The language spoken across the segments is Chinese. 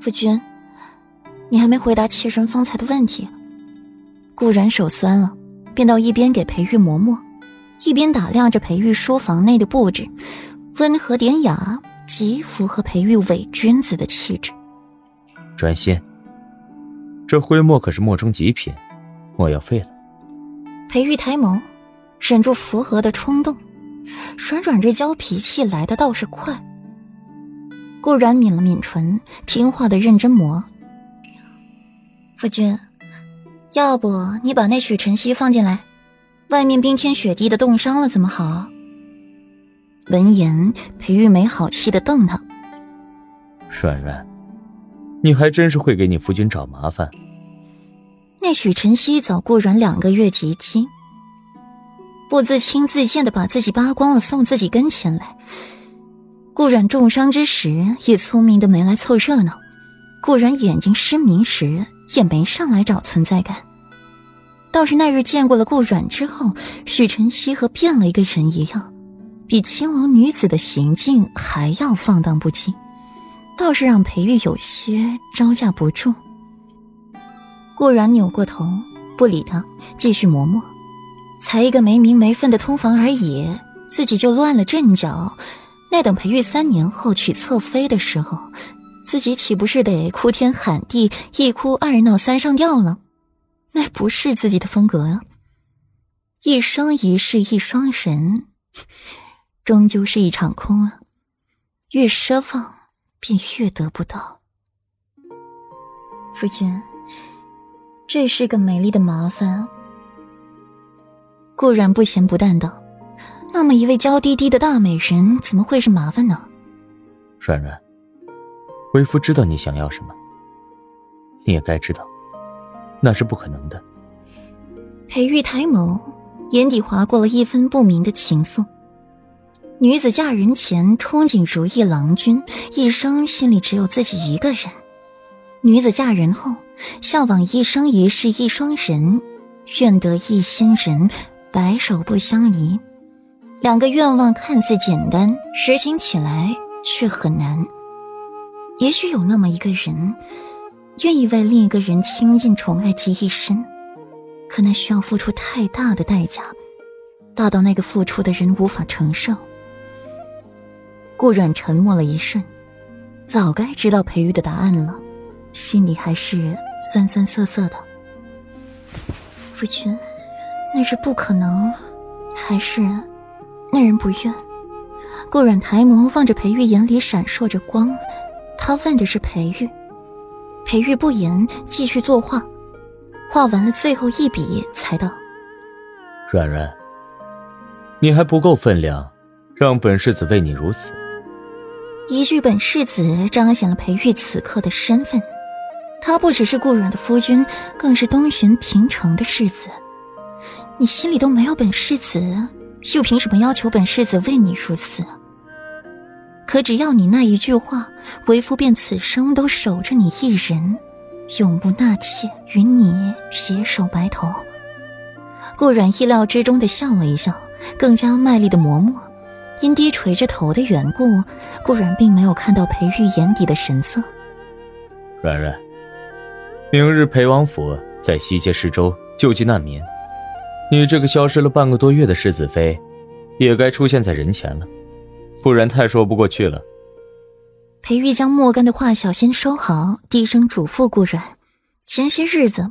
夫君，你还没回答妾身方才的问题。顾然手酸了，便到一边给裴玉磨墨，一边打量着裴玉书房内的布置，温和典雅，极符合裴玉伪君子的气质。专心，这徽墨可是墨中极品，墨要废了。裴玉抬眸，忍住符合的冲动，软软这娇脾气来的倒是快。顾然抿了抿唇，听话的认真磨。夫君，要不你把那许晨曦放进来？外面冰天雪地的，冻伤了怎么好？闻言，裴玉没好气的瞪他。软软，你还真是会给你夫君找麻烦。那许晨曦早顾然两个月结亲，不自轻自贱的把自己扒光了送自己跟前来。顾然重伤之时，也聪明的没来凑热闹；顾然眼睛失明时，也没上来找存在感。倒是那日见过了顾阮之后，许晨曦和变了一个人一样，比青楼女子的行径还要放荡不羁，倒是让裴玉有些招架不住。顾然扭过头，不理他，继续磨墨。才一个没名没分的通房而已，自己就乱了阵脚。那等裴玉三年后娶侧妃的时候，自己岂不是得哭天喊地，一哭二闹三上吊了？那不是自己的风格啊！一生一世一双人，终究是一场空啊！越奢望，便越得不到。夫君，这是个美丽的麻烦。固然不咸不淡道。那么一位娇滴滴的大美人，怎么会是麻烦呢？软软，为夫知道你想要什么，你也该知道，那是不可能的。裴玉抬眸，眼底划过了一分不明的情愫。女子嫁人前憧憬如意郎君，一生心里只有自己一个人；女子嫁人后，向往一生一世一双人，愿得一心人，白首不相离。两个愿望看似简单，实行起来却很难。也许有那么一个人，愿意为另一个人倾尽宠爱及一生，可那需要付出太大的代价，大到那个付出的人无法承受。顾阮沉默了一瞬，早该知道裴玉的答案了，心里还是酸酸涩涩的。夫君，那是不可能，还是？那人不愿。顾阮抬眸望着裴玉，眼里闪烁着光。他问的是裴玉。裴玉不言，继续作画。画完了最后一笔，才道：“软软，你还不够分量，让本世子为你如此。”一句“本世子”彰显了裴玉此刻的身份。他不只是顾阮的夫君，更是东巡廷城的世子。你心里都没有本世子？又凭什么要求本世子为你如此？可只要你那一句话，为夫便此生都守着你一人，永不纳妾，与你携手白头。顾然意料之中的笑了一笑，更加卖力的磨墨。因低垂着头的缘故，顾然并没有看到裴玉眼底的神色。软软，明日裴王府在西街施粥救济难民。你这个消失了半个多月的世子妃，也该出现在人前了，不然太说不过去了。裴玉将莫干的画小心收好，低声嘱咐顾阮：前些日子，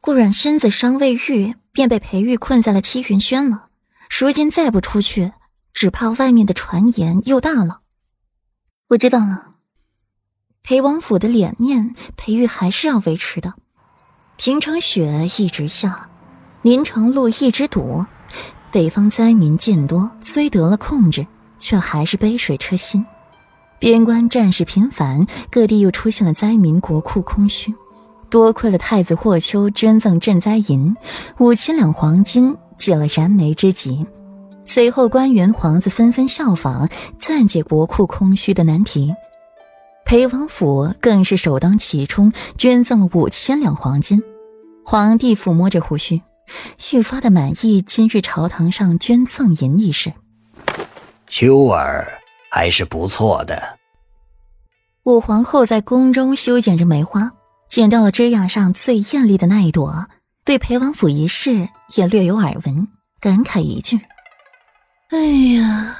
顾阮身子伤未愈，便被裴玉困在了七云轩了。如今再不出去，只怕外面的传言又大了。我知道了，裴王府的脸面，裴玉还是要维持的。平城雪一直下。临城路一直堵，北方灾民渐多，虽得了控制，却还是杯水车薪。边关战事频繁，各地又出现了灾民，国库空虚。多亏了太子霍邱捐赠赈灾银五千两黄金，解了燃眉之急。随后官员皇子纷纷效仿，暂解国库空虚的难题。裴王府更是首当其冲，捐赠了五千两黄金。皇帝抚摸着胡须。愈发的满意今日朝堂上捐赠银一事。秋儿还是不错的。武皇后在宫中修剪着梅花，剪掉了枝桠上最艳丽的那一朵，对裴王府一事也略有耳闻，感慨一句：“哎呀，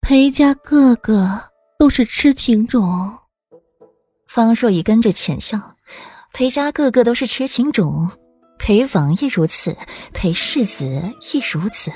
裴家个个都是痴情种。”方若仪跟着浅笑：“裴家个个都是痴情种，陪王爷如此，陪世子亦如此。”